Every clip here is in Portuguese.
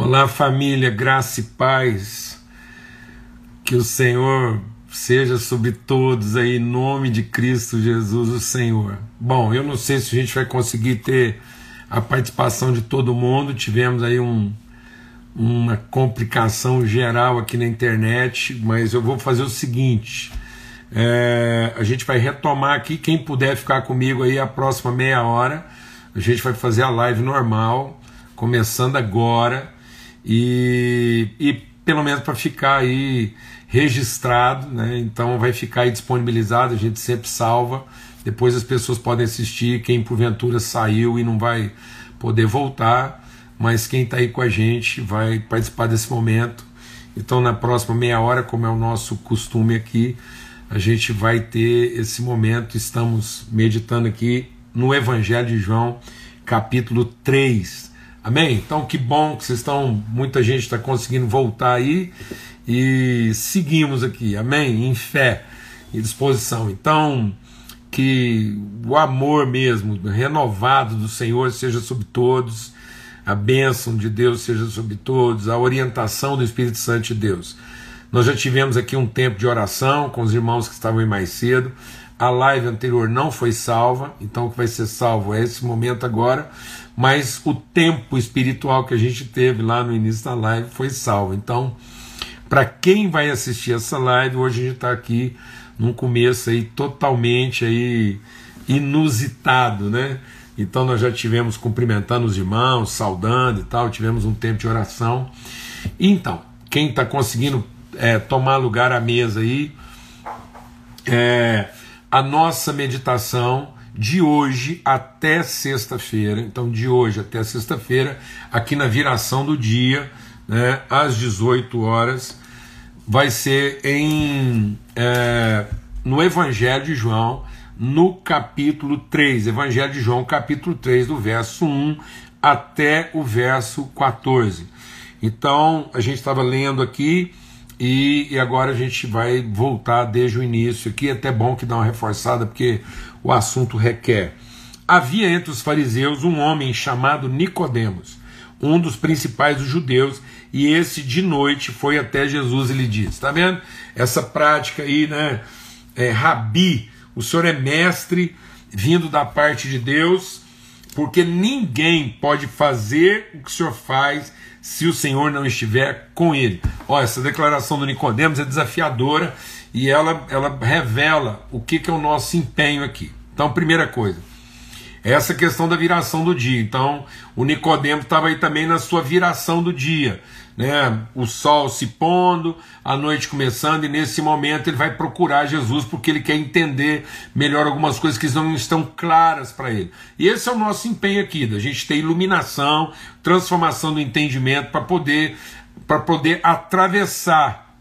Olá, família, graça e paz. Que o Senhor seja sobre todos aí, em nome de Cristo Jesus, o Senhor. Bom, eu não sei se a gente vai conseguir ter a participação de todo mundo. Tivemos aí um, uma complicação geral aqui na internet, mas eu vou fazer o seguinte. É, a gente vai retomar aqui. Quem puder ficar comigo aí a próxima meia hora, a gente vai fazer a live normal, começando agora e, e pelo menos para ficar aí registrado, né? Então vai ficar aí disponibilizado, a gente sempre salva. Depois as pessoas podem assistir, quem porventura saiu e não vai poder voltar, mas quem está aí com a gente vai participar desse momento. Então na próxima meia hora, como é o nosso costume aqui, a gente vai ter esse momento. Estamos meditando aqui no Evangelho de João, capítulo 3. Amém? Então que bom que vocês estão, muita gente está conseguindo voltar aí e seguimos aqui, amém? Em fé e disposição. Então, que o amor mesmo, renovado do Senhor seja sobre todos, a bênção de Deus seja sobre todos, a orientação do Espírito Santo de Deus. Nós já tivemos aqui um tempo de oração com os irmãos que estavam aí mais cedo. A live anterior não foi salva, então o que vai ser salvo é esse momento agora mas o tempo espiritual que a gente teve lá no início da live foi salvo. Então, para quem vai assistir essa live, hoje a gente está aqui num começo aí totalmente aí inusitado, né? Então nós já tivemos cumprimentando os irmãos, saudando e tal, tivemos um tempo de oração. Então, quem está conseguindo é, tomar lugar à mesa aí, é, a nossa meditação de hoje até sexta-feira, então de hoje até sexta-feira, aqui na viração do dia, né, às 18 horas, vai ser em é, no Evangelho de João, no capítulo 3, Evangelho de João, capítulo 3, do verso 1 até o verso 14. Então, a gente estava lendo aqui e, e, agora a gente vai voltar desde o início aqui, é até bom que dá uma reforçada, porque o assunto requer. Havia entre os fariseus um homem chamado Nicodemos, um dos principais dos judeus, e esse de noite foi até Jesus e lhe disse: Está vendo? Essa prática aí, né? É, rabi, o senhor é mestre vindo da parte de Deus, porque ninguém pode fazer o que o senhor faz se o Senhor não estiver com ele. Olha, essa declaração do Nicodemos é desafiadora e ela, ela revela o que, que é o nosso empenho aqui. Então, primeira coisa, essa questão da viração do dia. Então, o Nicodemo estava aí também na sua viração do dia, né? O sol se pondo, a noite começando, e nesse momento ele vai procurar Jesus porque ele quer entender melhor algumas coisas que não estão claras para ele. E esse é o nosso empenho aqui, da gente ter iluminação, transformação do entendimento para poder para poder atravessar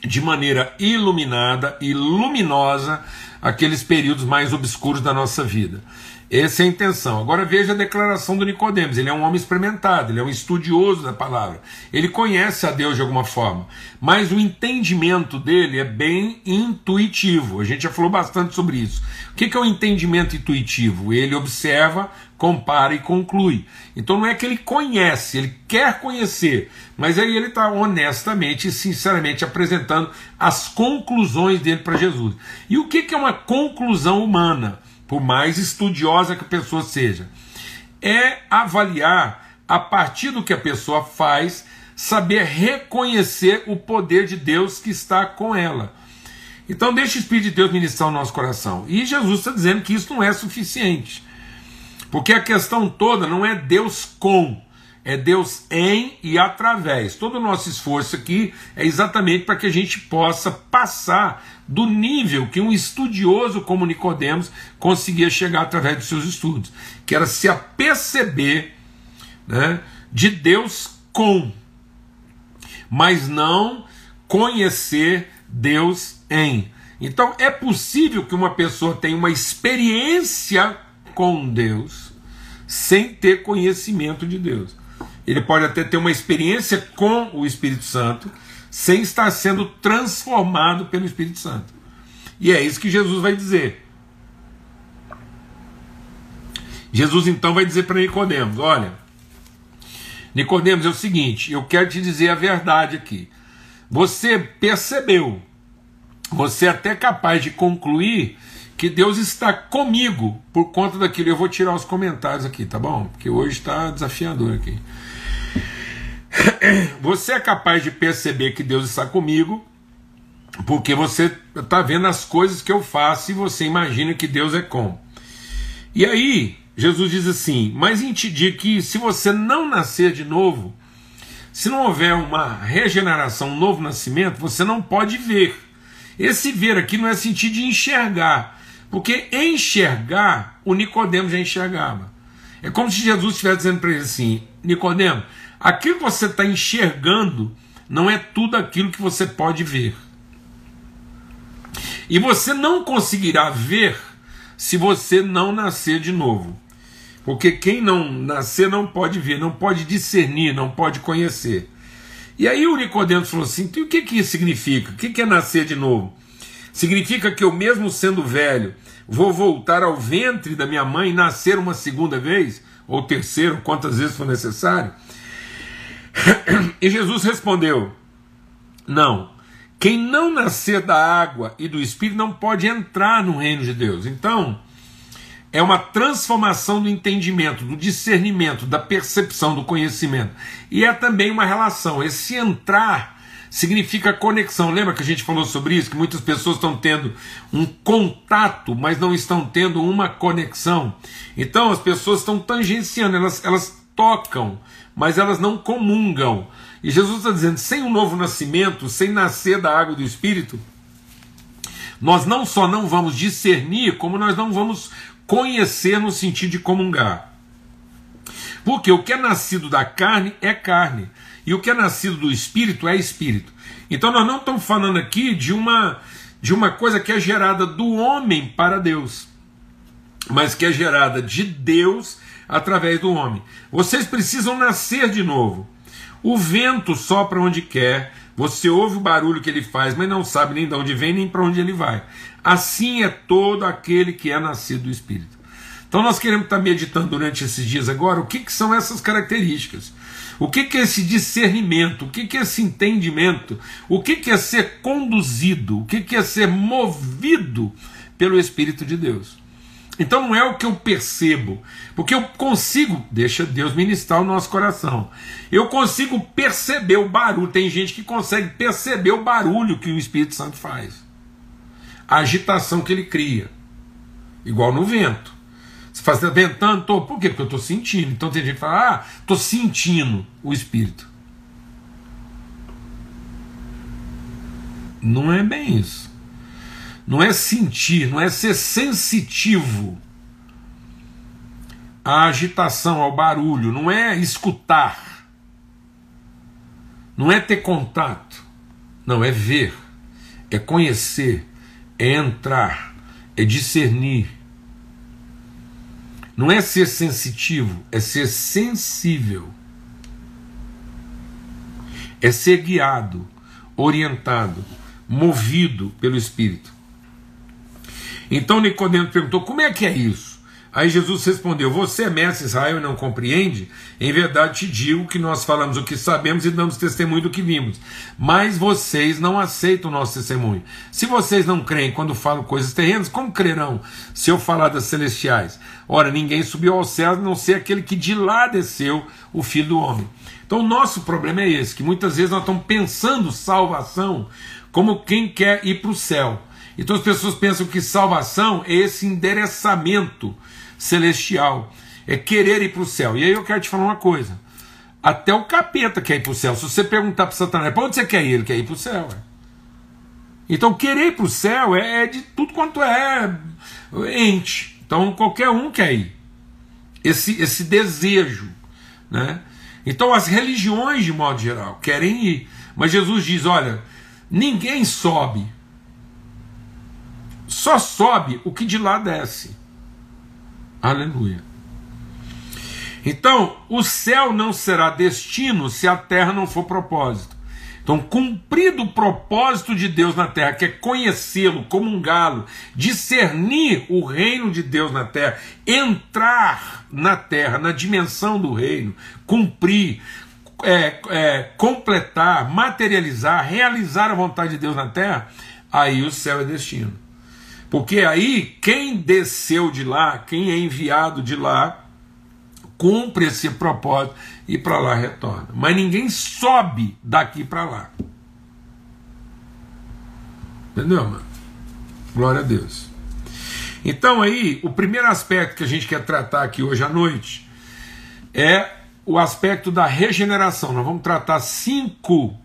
de maneira iluminada e luminosa aqueles períodos mais obscuros da nossa vida. Essa é a intenção. Agora veja a declaração do Nicodemos. Ele é um homem experimentado, ele é um estudioso da palavra. Ele conhece a Deus de alguma forma, mas o entendimento dele é bem intuitivo. A gente já falou bastante sobre isso. O que é o entendimento intuitivo? Ele observa, compara e conclui. Então não é que ele conhece, ele quer conhecer, mas aí ele está honestamente e sinceramente apresentando as conclusões dele para Jesus. E o que é uma conclusão humana? Por mais estudiosa que a pessoa seja, é avaliar a partir do que a pessoa faz, saber reconhecer o poder de Deus que está com ela. Então deixa o Espírito de Deus ministrar o nosso coração. E Jesus está dizendo que isso não é suficiente. Porque a questão toda não é Deus com, é Deus em e através. Todo o nosso esforço aqui é exatamente para que a gente possa passar do nível que um estudioso como Nicodemos conseguia chegar através dos seus estudos, que era se aperceber né, de Deus com, mas não conhecer Deus em. Então é possível que uma pessoa tenha uma experiência com Deus sem ter conhecimento de Deus. Ele pode até ter uma experiência com o Espírito Santo sem estar sendo transformado pelo Espírito Santo. E é isso que Jesus vai dizer. Jesus então vai dizer para Nicodemos: olha, Nicodemos, é o seguinte, eu quero te dizer a verdade aqui. Você percebeu, você é até capaz de concluir que Deus está comigo por conta daquilo. Eu vou tirar os comentários aqui, tá bom? Porque hoje está desafiador aqui. Você é capaz de perceber que Deus está comigo porque você está vendo as coisas que eu faço e você imagina que Deus é com. E aí, Jesus diz assim: Mas em te digo que se você não nascer de novo, se não houver uma regeneração, um novo nascimento, você não pode ver. Esse ver aqui não é sentido de enxergar, porque enxergar, o Nicodemo já enxergava. É como se Jesus estivesse dizendo para ele assim: Nicodemo, aquilo que você está enxergando não é tudo aquilo que você pode ver. E você não conseguirá ver se você não nascer de novo. Porque quem não nascer não pode ver, não pode discernir, não pode conhecer. E aí o Nicodemos falou assim: então, o que, que isso significa? O que, que é nascer de novo? Significa que eu, mesmo sendo velho, vou voltar ao ventre da minha mãe e nascer uma segunda vez? Ou terceira, quantas vezes for necessário? E Jesus respondeu: Não, quem não nascer da água e do Espírito não pode entrar no reino de Deus. Então, é uma transformação do entendimento, do discernimento, da percepção, do conhecimento. E é também uma relação. Esse entrar significa conexão. Lembra que a gente falou sobre isso? Que muitas pessoas estão tendo um contato, mas não estão tendo uma conexão. Então as pessoas estão tangenciando, elas, elas tocam, mas elas não comungam. E Jesus está dizendo: sem um novo nascimento, sem nascer da água do Espírito, nós não só não vamos discernir, como nós não vamos conhecer no sentido de comungar. Porque o que é nascido da carne é carne, e o que é nascido do espírito é espírito. Então nós não estamos falando aqui de uma de uma coisa que é gerada do homem para Deus, mas que é gerada de Deus através do homem. Vocês precisam nascer de novo. O vento sopra onde quer, você ouve o barulho que ele faz, mas não sabe nem de onde vem nem para onde ele vai. Assim é todo aquele que é nascido do Espírito. Então nós queremos estar meditando durante esses dias agora o que, que são essas características. O que, que é esse discernimento? O que, que é esse entendimento? O que, que é ser conduzido? O que, que é ser movido pelo Espírito de Deus? Então não é o que eu percebo, porque eu consigo, deixa Deus ministrar o nosso coração. Eu consigo perceber o barulho. Tem gente que consegue perceber o barulho que o Espírito Santo faz, a agitação que ele cria, igual no vento. Você faz, ventando, tô, por quê? Porque eu estou sentindo. Então tem gente que fala, ah, estou sentindo o Espírito. Não é bem isso não é sentir, não é ser sensitivo à agitação, ao barulho, não é escutar, não é ter contato, não, é ver, é conhecer, é entrar, é discernir. Não é ser sensitivo, é ser sensível. É ser guiado, orientado, movido pelo Espírito. Então Nicodemo perguntou: como é que é isso? Aí Jesus respondeu: Você é mestre Israel e não compreende? Em verdade te digo que nós falamos o que sabemos e damos testemunho do que vimos. Mas vocês não aceitam o nosso testemunho. Se vocês não creem quando falo coisas terrenas, como crerão se eu falar das celestiais? Ora, ninguém subiu ao céu a não ser aquele que de lá desceu, o Filho do Homem. Então o nosso problema é esse, que muitas vezes nós estamos pensando salvação como quem quer ir para o céu. Então as pessoas pensam que salvação é esse endereçamento celestial, é querer ir para o céu. E aí eu quero te falar uma coisa: até o capeta quer ir para o céu. Se você perguntar para Satanás, para onde você quer ir? Ele quer ir para o céu. É. Então querer ir para o céu é, é de tudo quanto é ente. Então qualquer um quer ir. Esse, esse desejo. Né? Então as religiões, de modo geral, querem ir. Mas Jesus diz: olha, ninguém sobe só sobe o que de lá desce. Aleluia. Então, o céu não será destino se a terra não for propósito. Então, cumprido o propósito de Deus na terra, que é conhecê-lo, comungá-lo, discernir o reino de Deus na terra, entrar na terra, na dimensão do reino, cumprir, é, é, completar, materializar, realizar a vontade de Deus na terra, aí o céu é destino. Porque aí quem desceu de lá, quem é enviado de lá, cumpre esse propósito e para lá retorna. Mas ninguém sobe daqui para lá. Entendeu, mano? Glória a Deus. Então aí, o primeiro aspecto que a gente quer tratar aqui hoje à noite é o aspecto da regeneração. Nós vamos tratar cinco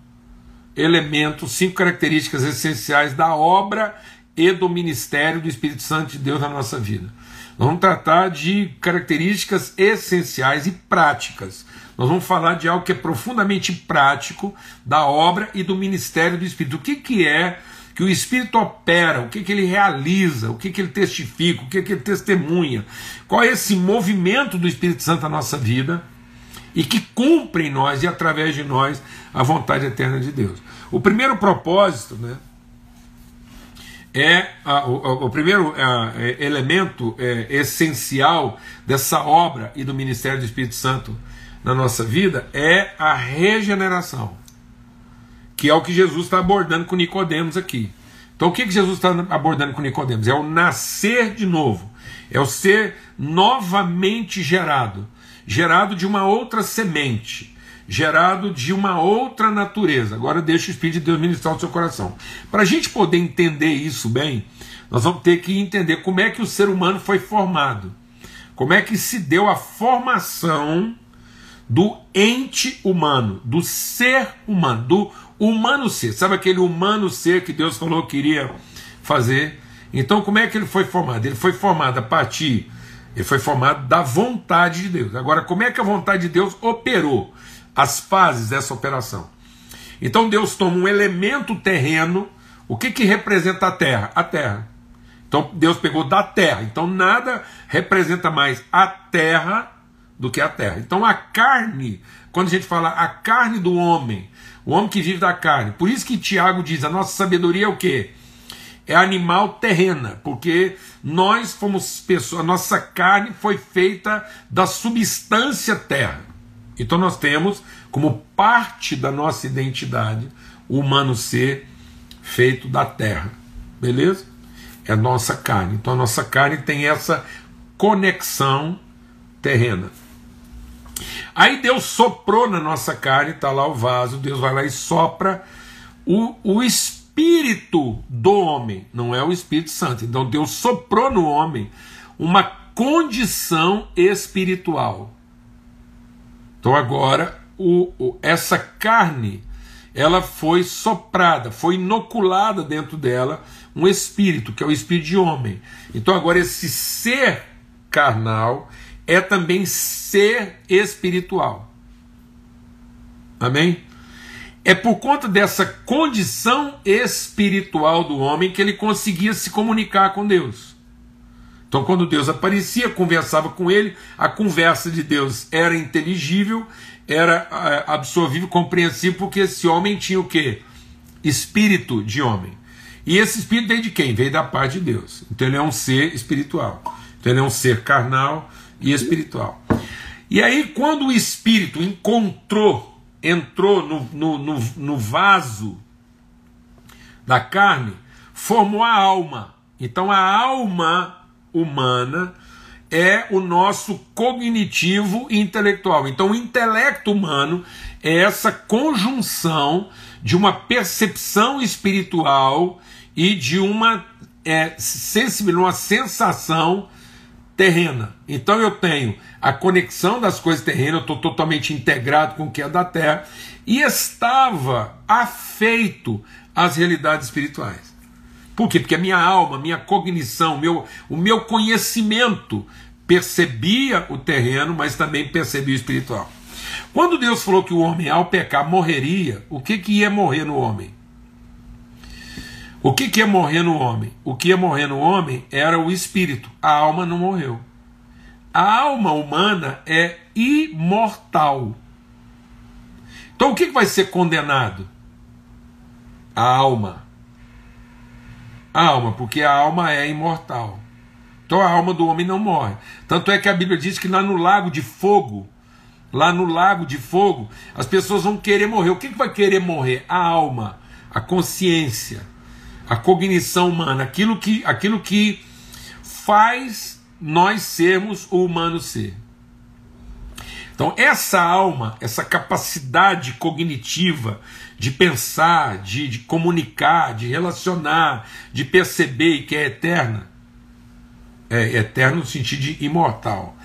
elementos, cinco características essenciais da obra e do ministério do Espírito Santo de Deus na nossa vida. Nós vamos tratar de características essenciais e práticas. Nós vamos falar de algo que é profundamente prático da obra e do ministério do Espírito. O que, que é que o Espírito opera, o que, que ele realiza, o que, que ele testifica, o que, que ele testemunha, qual é esse movimento do Espírito Santo na nossa vida e que cumpre em nós e através de nós a vontade eterna de Deus. O primeiro propósito, né, é a, o, o, primeiro a, é, elemento é, essencial dessa obra e do ministério do Espírito Santo na nossa vida é a regeneração que é o que Jesus está abordando com Nicodemos aqui. Então o que, que Jesus está abordando com Nicodemos? É o nascer de novo, é o ser novamente gerado, gerado de uma outra semente, gerado de uma outra natureza. Agora deixa o Espírito de Deus ministrar o seu coração. Para a gente poder entender isso bem, nós vamos ter que entender como é que o ser humano foi formado, como é que se deu a formação do ente humano, do ser humano, do humano ser. Sabe aquele humano ser que Deus falou que iria fazer? Então, como é que ele foi formado? Ele foi formado a partir, ele foi formado da vontade de Deus. Agora, como é que a vontade de Deus operou as fases dessa operação? Então, Deus toma um elemento terreno. O que, que representa a terra? A terra. Então, Deus pegou da terra. Então, nada representa mais a terra do que a terra. Então, a carne, quando a gente fala a carne do homem, o homem que vive da carne. Por isso que Tiago diz: a nossa sabedoria é o quê? É animal terrena, porque nós fomos pessoas, a nossa carne foi feita da substância terra. Então nós temos como parte da nossa identidade o humano ser feito da terra. Beleza? É a nossa carne. Então a nossa carne tem essa conexão terrena. Aí Deus soprou na nossa carne, está lá o vaso, Deus vai lá e sopra o, o espírito do homem, não é o Espírito Santo. Então Deus soprou no homem uma condição espiritual. Então agora o, o, essa carne ela foi soprada, foi inoculada dentro dela um espírito, que é o espírito de homem. Então agora esse ser carnal, é também ser espiritual. Amém? É por conta dessa condição espiritual do homem que ele conseguia se comunicar com Deus. Então, quando Deus aparecia, conversava com ele, a conversa de Deus era inteligível, era é, absorvível, compreensível, porque esse homem tinha o quê? Espírito de homem. E esse espírito veio de quem? Veio da parte de Deus. Então, ele é um ser espiritual. Então, ele é um ser carnal, e espiritual. E aí, quando o espírito encontrou, entrou no, no, no, no vaso da carne, formou a alma. Então, a alma humana é o nosso cognitivo intelectual. Então, o intelecto humano é essa conjunção de uma percepção espiritual e de uma é, sensibilidade, uma sensação terrena. Então eu tenho a conexão das coisas terrenas, eu estou totalmente integrado com o que é da terra, e estava afeito às realidades espirituais. Por quê? Porque a minha alma, minha cognição, meu, o meu conhecimento percebia o terreno, mas também percebia o espiritual. Quando Deus falou que o homem, ao pecar, morreria, o que, que ia morrer no homem? O que, que ia morrer no homem? O que ia morrer no homem era o espírito, a alma não morreu. A alma humana é imortal. Então o que, que vai ser condenado? A alma. A alma, porque a alma é imortal. Então a alma do homem não morre. Tanto é que a Bíblia diz que lá no lago de fogo lá no lago de fogo, as pessoas vão querer morrer. O que, que vai querer morrer? A alma, a consciência, a cognição humana, aquilo que, aquilo que faz nós sermos o humano ser. Então, essa alma, essa capacidade cognitiva de pensar, de, de comunicar, de relacionar, de perceber e que é eterna, é eterno no sentido de imortal,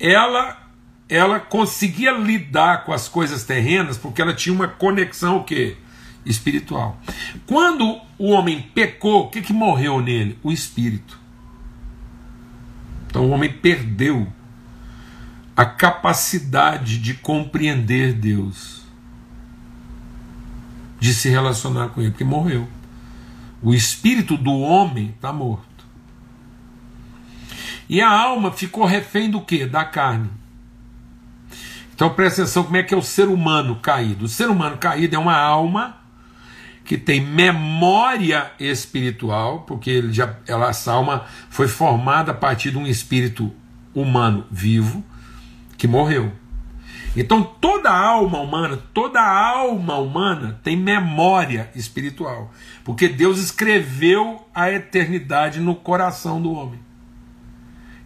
ela ela conseguia lidar com as coisas terrenas porque ela tinha uma conexão o quê? espiritual. Quando o homem pecou, o que, que morreu nele? O espírito. Então o homem perdeu a capacidade de compreender Deus, de se relacionar com Ele, porque morreu. O espírito do homem está morto. E a alma ficou refém do que? Da carne. Então presta atenção como é que é o ser humano caído. O ser humano caído é uma alma que tem memória espiritual, porque ele já, ela, essa alma foi formada a partir de um espírito humano vivo que morreu. Então toda alma humana, toda alma humana tem memória espiritual, porque Deus escreveu a eternidade no coração do homem.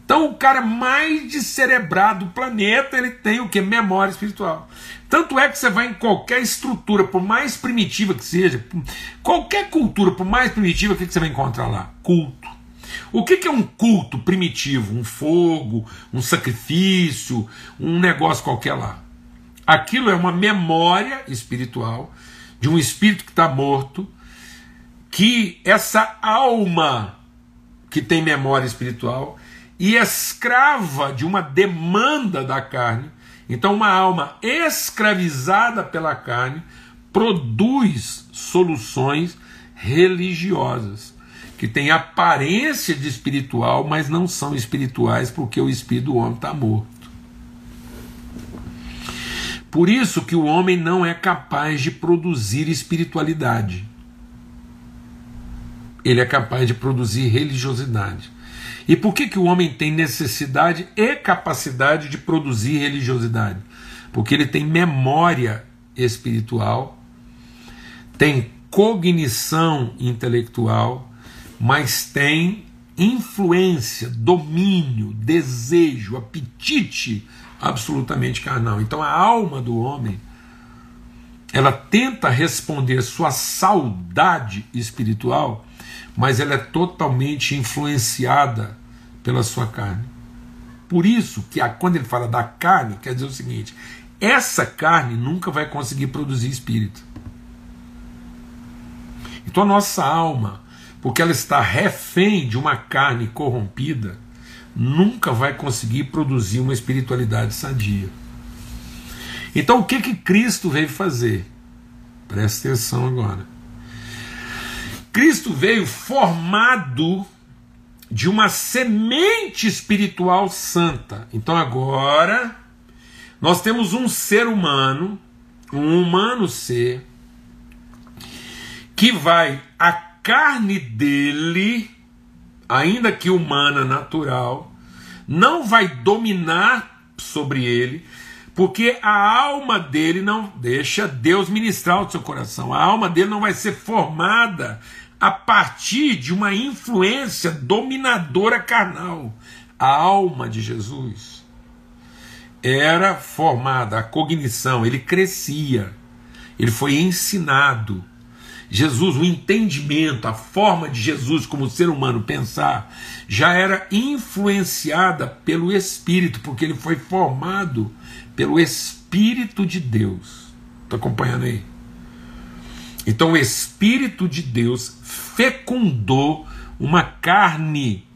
Então o cara mais descerebrado do planeta, ele tem o que? Memória espiritual. Tanto é que você vai em qualquer estrutura, por mais primitiva que seja, qualquer cultura, por mais primitiva, o que você vai encontrar lá? Culto. O que é um culto primitivo? Um fogo, um sacrifício, um negócio qualquer lá. Aquilo é uma memória espiritual de um espírito que está morto, que essa alma que tem memória espiritual e escrava de uma demanda da carne. Então, uma alma escravizada pela carne produz soluções religiosas que têm aparência de espiritual, mas não são espirituais porque o espírito do homem está morto. Por isso que o homem não é capaz de produzir espiritualidade. Ele é capaz de produzir religiosidade. E por que, que o homem tem necessidade e capacidade de produzir religiosidade? Porque ele tem memória espiritual, tem cognição intelectual, mas tem influência, domínio, desejo, apetite absolutamente carnal. Então a alma do homem ela tenta responder sua saudade espiritual, mas ela é totalmente influenciada pela sua carne. Por isso que a, quando ele fala da carne, quer dizer o seguinte: essa carne nunca vai conseguir produzir espírito. Então a nossa alma, porque ela está refém de uma carne corrompida, nunca vai conseguir produzir uma espiritualidade sadia. Então o que que Cristo veio fazer? Presta atenção agora. Cristo veio formado de uma semente espiritual santa. Então agora nós temos um ser humano, um humano ser, que vai, a carne dele, ainda que humana, natural, não vai dominar sobre ele, porque a alma dele não deixa Deus ministrar o seu coração. A alma dele não vai ser formada a partir de uma influência dominadora carnal. A alma de Jesus era formada, a cognição, ele crescia, ele foi ensinado. Jesus, o entendimento, a forma de Jesus como ser humano pensar, já era influenciada pelo Espírito, porque ele foi formado pelo Espírito de Deus. Está acompanhando aí? Então o Espírito de Deus fecundou uma carne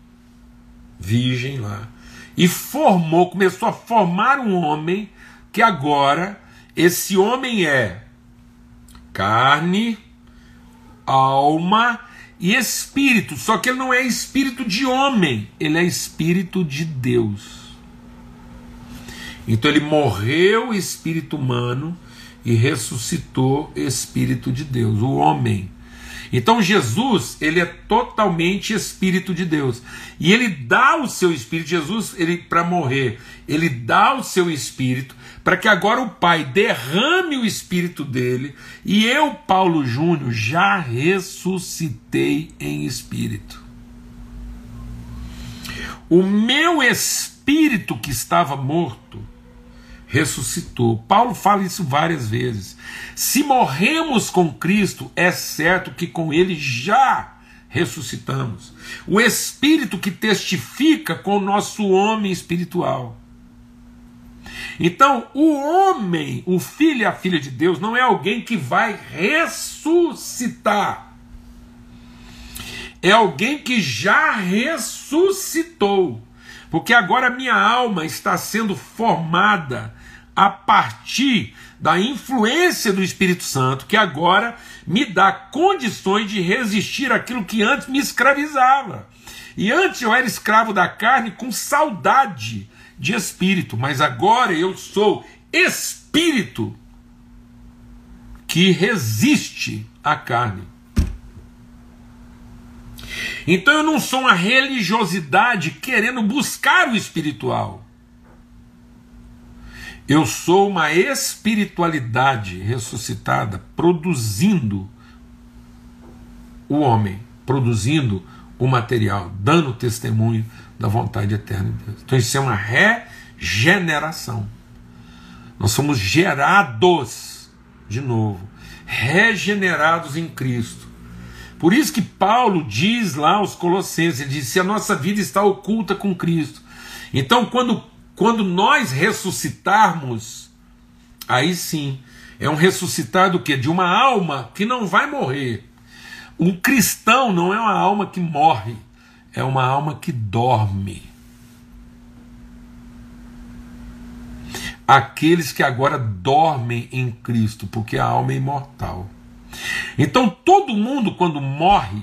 virgem lá e formou, começou a formar um homem que agora esse homem é carne, alma e espírito, só que ele não é espírito de homem, ele é espírito de Deus. Então ele morreu espírito humano e ressuscitou espírito de Deus, o homem. Então Jesus, ele é totalmente espírito de Deus. E ele dá o seu espírito, Jesus, ele para morrer, ele dá o seu espírito para que agora o Pai derrame o espírito dele e eu, Paulo Júnior, já ressuscitei em espírito. O meu espírito que estava morto ressuscitou. Paulo fala isso várias vezes. Se morremos com Cristo, é certo que com ele já ressuscitamos. O espírito que testifica com o nosso homem espiritual. Então, o homem, o filho e a filha de Deus, não é alguém que vai ressuscitar. É alguém que já ressuscitou. Porque agora minha alma está sendo formada a partir da influência do Espírito Santo, que agora me dá condições de resistir àquilo que antes me escravizava. E antes eu era escravo da carne com saudade de espírito, mas agora eu sou espírito que resiste à carne. Então eu não sou uma religiosidade querendo buscar o espiritual. Eu sou uma espiritualidade ressuscitada produzindo o homem, produzindo o material, dando testemunho da vontade eterna de Deus. Então isso é uma regeneração. Nós somos gerados de novo, regenerados em Cristo. Por isso que Paulo diz lá aos Colossenses, ele diz: se a nossa vida está oculta com Cristo. Então, quando quando nós ressuscitarmos, aí sim, é um ressuscitar do quê? De uma alma que não vai morrer. Um cristão não é uma alma que morre, é uma alma que dorme. Aqueles que agora dormem em Cristo, porque a alma é imortal. Então todo mundo, quando morre,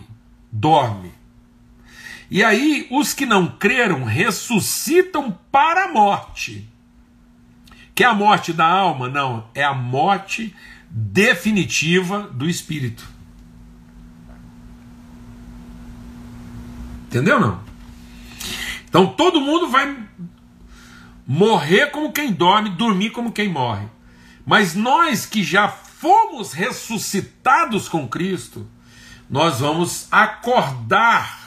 dorme. E aí, os que não creram ressuscitam para a morte. Que é a morte da alma? Não, é a morte definitiva do espírito. Entendeu não? Então todo mundo vai morrer como quem dorme, dormir como quem morre. Mas nós que já fomos ressuscitados com Cristo, nós vamos acordar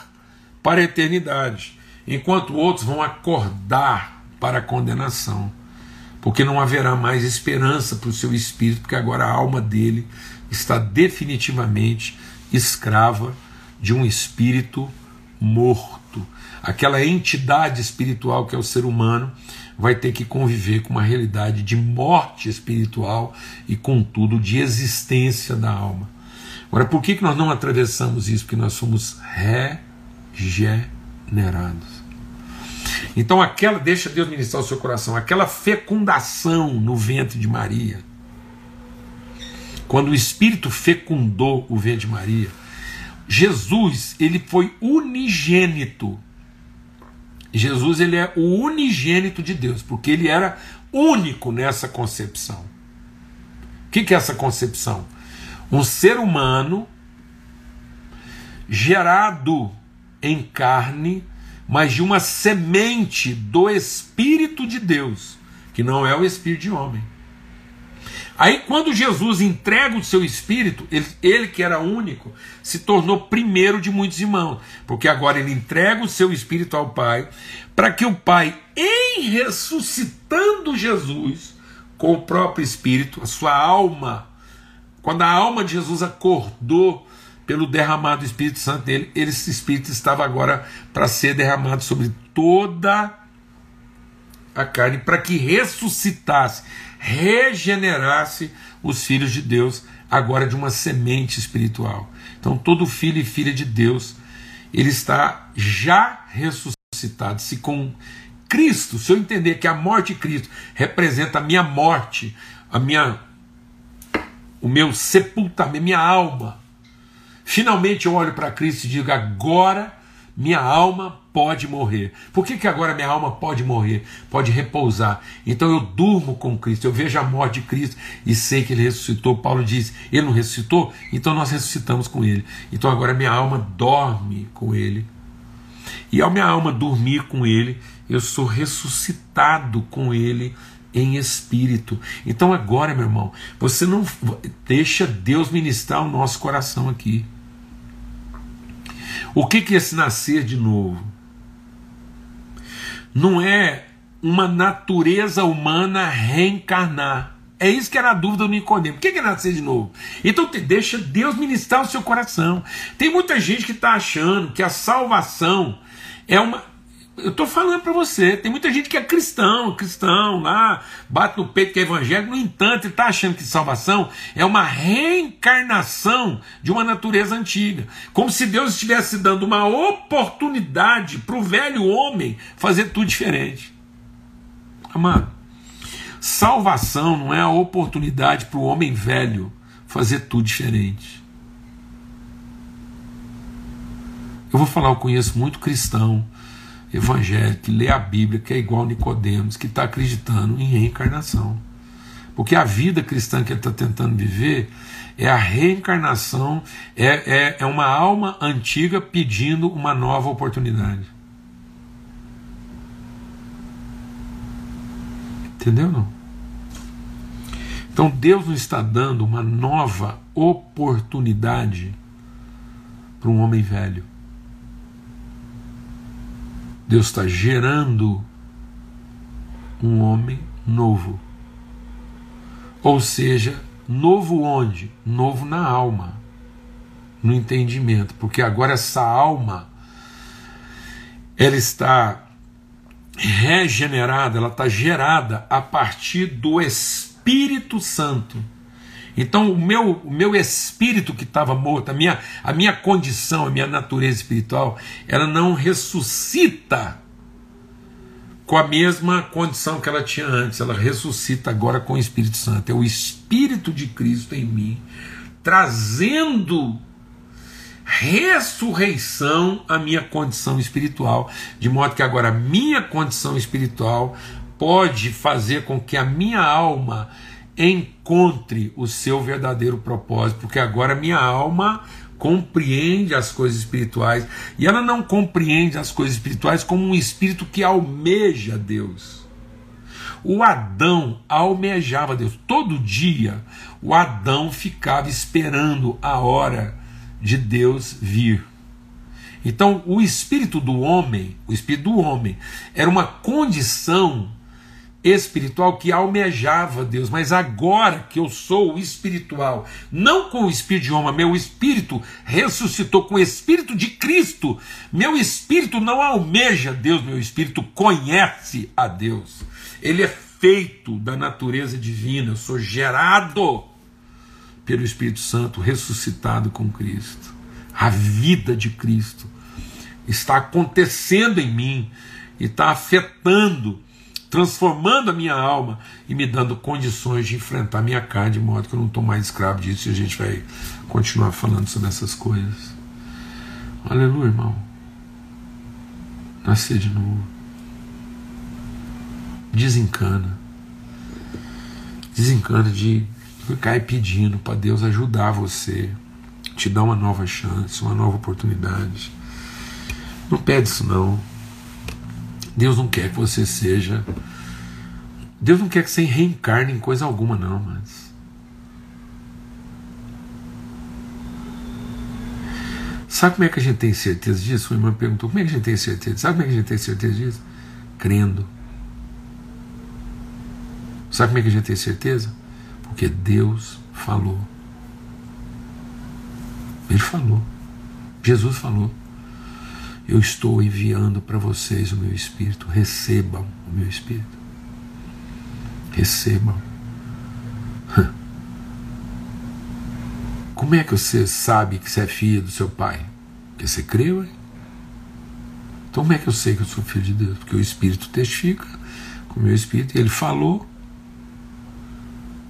para a eternidade, enquanto outros vão acordar para a condenação, porque não haverá mais esperança para o seu espírito, porque agora a alma dele está definitivamente escrava de um espírito morto. Aquela entidade espiritual que é o ser humano vai ter que conviver com uma realidade de morte espiritual e, contudo, de existência da alma. Agora, por que, que nós não atravessamos isso? Porque nós somos ré generados. Então, aquela, deixa Deus ministrar o seu coração, aquela fecundação no ventre de Maria, quando o Espírito fecundou o ventre de Maria, Jesus, ele foi unigênito. Jesus, ele é o unigênito de Deus, porque ele era único nessa concepção. O que, que é essa concepção? Um ser humano gerado em carne, mas de uma semente do Espírito de Deus, que não é o Espírito de homem. Aí, quando Jesus entrega o seu espírito, ele, ele, que era único, se tornou primeiro de muitos irmãos, porque agora ele entrega o seu espírito ao Pai, para que o Pai, em ressuscitando Jesus, com o próprio espírito, a sua alma, quando a alma de Jesus acordou pelo derramado do Espírito Santo dele, esse Espírito estava agora para ser derramado sobre toda a carne, para que ressuscitasse, regenerasse os filhos de Deus, agora de uma semente espiritual. Então, todo filho e filha de Deus, ele está já ressuscitado. Se com Cristo, se eu entender que a morte de Cristo representa a minha morte, a minha o meu sepultamento, minha alma, Finalmente eu olho para Cristo e digo: agora minha alma pode morrer. Por que, que agora minha alma pode morrer? Pode repousar. Então eu durmo com Cristo, eu vejo a morte de Cristo e sei que ele ressuscitou. Paulo diz: ele não ressuscitou? Então nós ressuscitamos com ele. Então agora minha alma dorme com ele. E ao minha alma dormir com ele, eu sou ressuscitado com ele em espírito. Então agora, meu irmão, você não deixa Deus ministrar o nosso coração aqui. O que, que é esse nascer de novo? Não é uma natureza humana reencarnar. É isso que era a dúvida do Nicodemo. O que é nascer de novo? Então deixa Deus ministrar o seu coração. Tem muita gente que está achando que a salvação é uma. Eu estou falando para você, tem muita gente que é cristão, cristão lá, bate no peito que é evangélico, no entanto, está achando que salvação é uma reencarnação de uma natureza antiga. Como se Deus estivesse dando uma oportunidade para o velho homem fazer tudo diferente. Amado, salvação não é a oportunidade para o homem velho fazer tudo diferente. Eu vou falar, eu conheço muito cristão evangélico que lê a Bíblia, que é igual Nicodemos, que está acreditando em reencarnação. Porque a vida cristã que ele está tentando viver é a reencarnação, é, é, é uma alma antiga pedindo uma nova oportunidade. Entendeu não? Então Deus nos está dando uma nova oportunidade para um homem velho. Deus está gerando um homem novo. Ou seja, novo onde? Novo na alma, no entendimento, porque agora essa alma ela está regenerada, ela está gerada a partir do Espírito Santo. Então, o meu, o meu espírito que estava morto, a minha, a minha condição, a minha natureza espiritual, ela não ressuscita com a mesma condição que ela tinha antes, ela ressuscita agora com o Espírito Santo. É o Espírito de Cristo em mim, trazendo ressurreição à minha condição espiritual, de modo que agora a minha condição espiritual pode fazer com que a minha alma encontre o seu verdadeiro propósito, porque agora minha alma compreende as coisas espirituais e ela não compreende as coisas espirituais como um espírito que almeja Deus. O Adão almejava Deus. Todo dia o Adão ficava esperando a hora de Deus vir. Então, o espírito do homem, o espírito do homem, era uma condição espiritual que almejava Deus, mas agora que eu sou espiritual, não com o espírito de homem, meu espírito ressuscitou com o espírito de Cristo. Meu espírito não almeja Deus, meu espírito conhece a Deus. Ele é feito da natureza divina, eu sou gerado pelo Espírito Santo, ressuscitado com Cristo. A vida de Cristo está acontecendo em mim e está afetando transformando a minha alma e me dando condições de enfrentar minha carne, de modo que eu não estou mais escravo disso e a gente vai continuar falando sobre essas coisas. Aleluia, irmão. Nascer de novo. Desencana. Desencana de ficar pedindo para Deus ajudar você, te dar uma nova chance, uma nova oportunidade. Não pede isso não. Deus não quer que você seja. Deus não quer que você reencarne em coisa alguma, não, mas. Sabe como é que a gente tem certeza disso? Uma irmã perguntou: como é que a gente tem certeza? Sabe como é que a gente tem certeza disso? Crendo. Sabe como é que a gente tem certeza? Porque Deus falou. Ele falou. Jesus falou. Eu estou enviando para vocês o meu espírito. Recebam o meu espírito. Recebam. Como é que você sabe que você é filho do seu pai? Porque você creu, hein? Então como é que eu sei que eu sou filho de Deus? Porque o Espírito testifica com o meu Espírito e ele falou.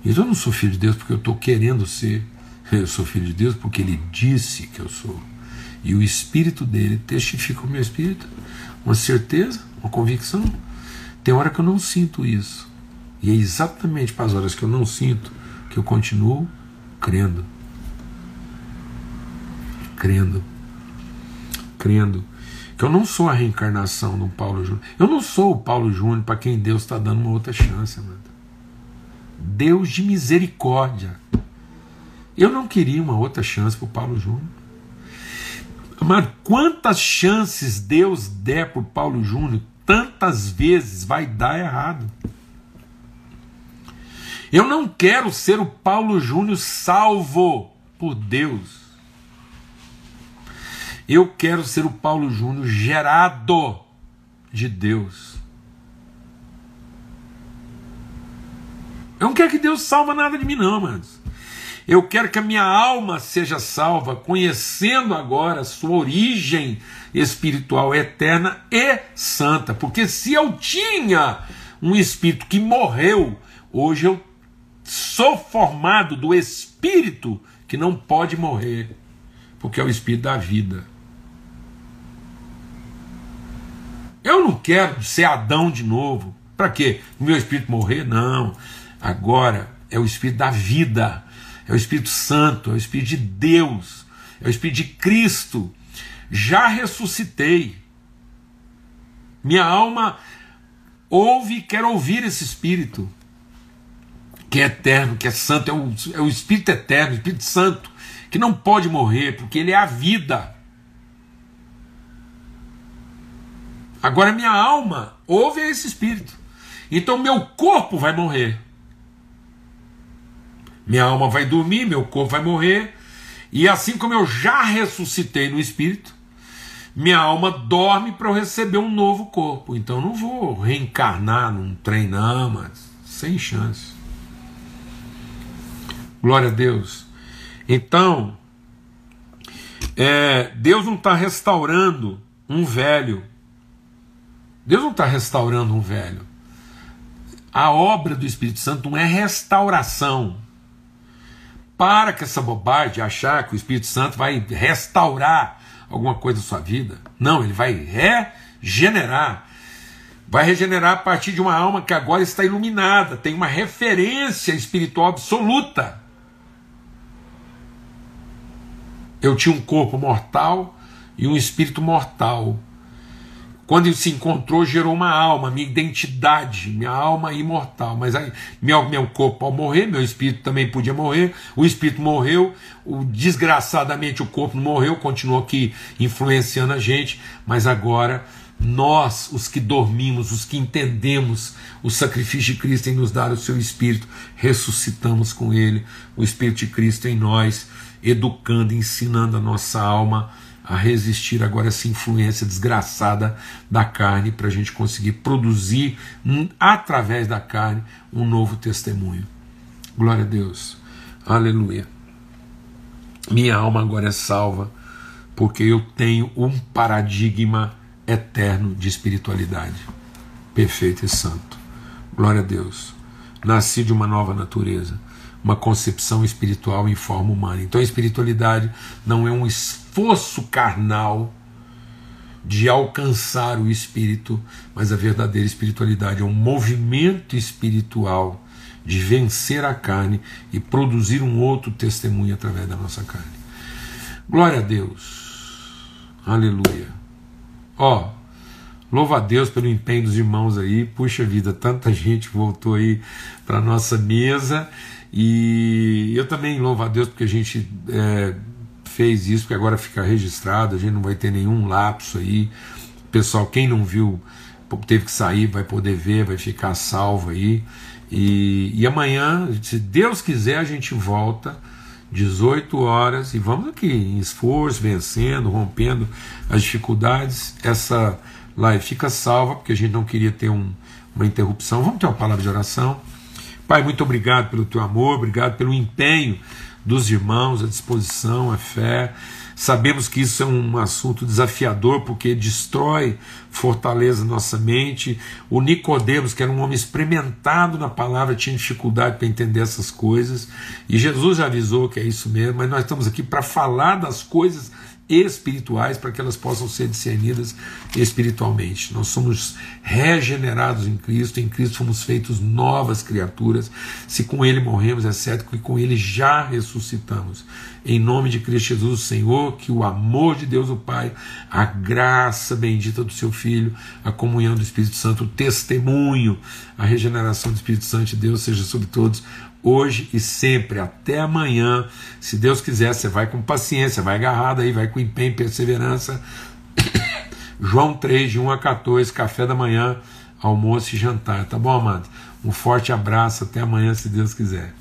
Então eu não sou filho de Deus porque eu estou querendo ser. Eu sou filho de Deus porque ele disse que eu sou. E o espírito dele testifica o meu espírito, uma certeza, uma convicção. Tem hora que eu não sinto isso. E é exatamente para as horas que eu não sinto que eu continuo crendo. Crendo. Crendo. Que eu não sou a reencarnação do Paulo Júnior. Eu não sou o Paulo Júnior para quem Deus está dando uma outra chance, amado. Deus de misericórdia. Eu não queria uma outra chance para o Paulo Júnior. Mas quantas chances Deus der para Paulo Júnior, tantas vezes vai dar errado. Eu não quero ser o Paulo Júnior salvo por Deus. Eu quero ser o Paulo Júnior gerado de Deus. Eu não quero que Deus salva nada de mim, não, mas eu quero que a minha alma seja salva, conhecendo agora sua origem espiritual eterna e santa. Porque se eu tinha um espírito que morreu, hoje eu sou formado do espírito que não pode morrer, porque é o espírito da vida. Eu não quero ser Adão de novo. Para quê? Meu espírito morrer? Não. Agora é o espírito da vida é o Espírito Santo, é o Espírito de Deus, é o Espírito de Cristo. Já ressuscitei. Minha alma ouve e quer ouvir esse Espírito, que é eterno, que é santo, é o, é o Espírito eterno, o Espírito Santo, que não pode morrer, porque ele é a vida. Agora minha alma ouve esse Espírito. Então meu corpo vai morrer. Minha alma vai dormir, meu corpo vai morrer. E assim como eu já ressuscitei no espírito, minha alma dorme para eu receber um novo corpo. Então não vou reencarnar num trem, não, mas sem chance. Glória a Deus. Então, é, Deus não está restaurando um velho. Deus não está restaurando um velho. A obra do Espírito Santo não é restauração. Para com essa bobagem de achar que o Espírito Santo vai restaurar alguma coisa da sua vida. Não, ele vai regenerar. Vai regenerar a partir de uma alma que agora está iluminada, tem uma referência espiritual absoluta. Eu tinha um corpo mortal e um espírito mortal. Quando ele se encontrou, gerou uma alma, minha identidade, minha alma imortal. Mas aí, meu, meu corpo ao morrer, meu espírito também podia morrer. O espírito morreu, o, desgraçadamente o corpo não morreu, continuou aqui influenciando a gente. Mas agora, nós, os que dormimos, os que entendemos o sacrifício de Cristo em nos dar o seu espírito, ressuscitamos com ele, o espírito de Cristo em nós, educando, ensinando a nossa alma a resistir agora essa influência desgraçada da carne para a gente conseguir produzir através da carne um novo testemunho. Glória a Deus. Aleluia. Minha alma agora é salva porque eu tenho um paradigma eterno de espiritualidade. Perfeito e santo. Glória a Deus. Nasci de uma nova natureza uma concepção espiritual em forma humana. Então a espiritualidade não é um esforço carnal de alcançar o espírito, mas a verdadeira espiritualidade é um movimento espiritual de vencer a carne e produzir um outro testemunho através da nossa carne. Glória a Deus. Aleluia. Ó, louva a Deus pelo empenho dos irmãos aí. Puxa vida, tanta gente voltou aí para nossa mesa e eu também louvo a Deus porque a gente é, fez isso, porque agora fica registrado, a gente não vai ter nenhum lapso aí. Pessoal, quem não viu, teve que sair, vai poder ver, vai ficar salvo aí. E, e amanhã, se Deus quiser, a gente volta. 18 horas e vamos aqui em esforço, vencendo, rompendo as dificuldades. Essa live fica salva porque a gente não queria ter um, uma interrupção. Vamos ter uma palavra de oração. Pai, muito obrigado pelo teu amor, obrigado pelo empenho dos irmãos, a disposição, a fé. Sabemos que isso é um assunto desafiador porque destrói, fortaleza nossa mente. O Nicodemos, que era um homem experimentado na palavra, tinha dificuldade para entender essas coisas. E Jesus já avisou que é isso mesmo, mas nós estamos aqui para falar das coisas espirituais para que elas possam ser discernidas espiritualmente. Nós somos regenerados em Cristo, em Cristo fomos feitos novas criaturas. Se com Ele morremos, é certo que com Ele já ressuscitamos. Em nome de Cristo Jesus, o Senhor, que o amor de Deus o Pai, a graça bendita do seu Filho, a comunhão do Espírito Santo, o testemunho, a regeneração do Espírito Santo de Deus seja sobre todos hoje e sempre, até amanhã. Se Deus quiser, você vai com paciência, vai agarrado aí, vai com empenho e perseverança. João 3, de 1 a 14, café da manhã, almoço e jantar. Tá bom, amado? Um forte abraço, até amanhã, se Deus quiser.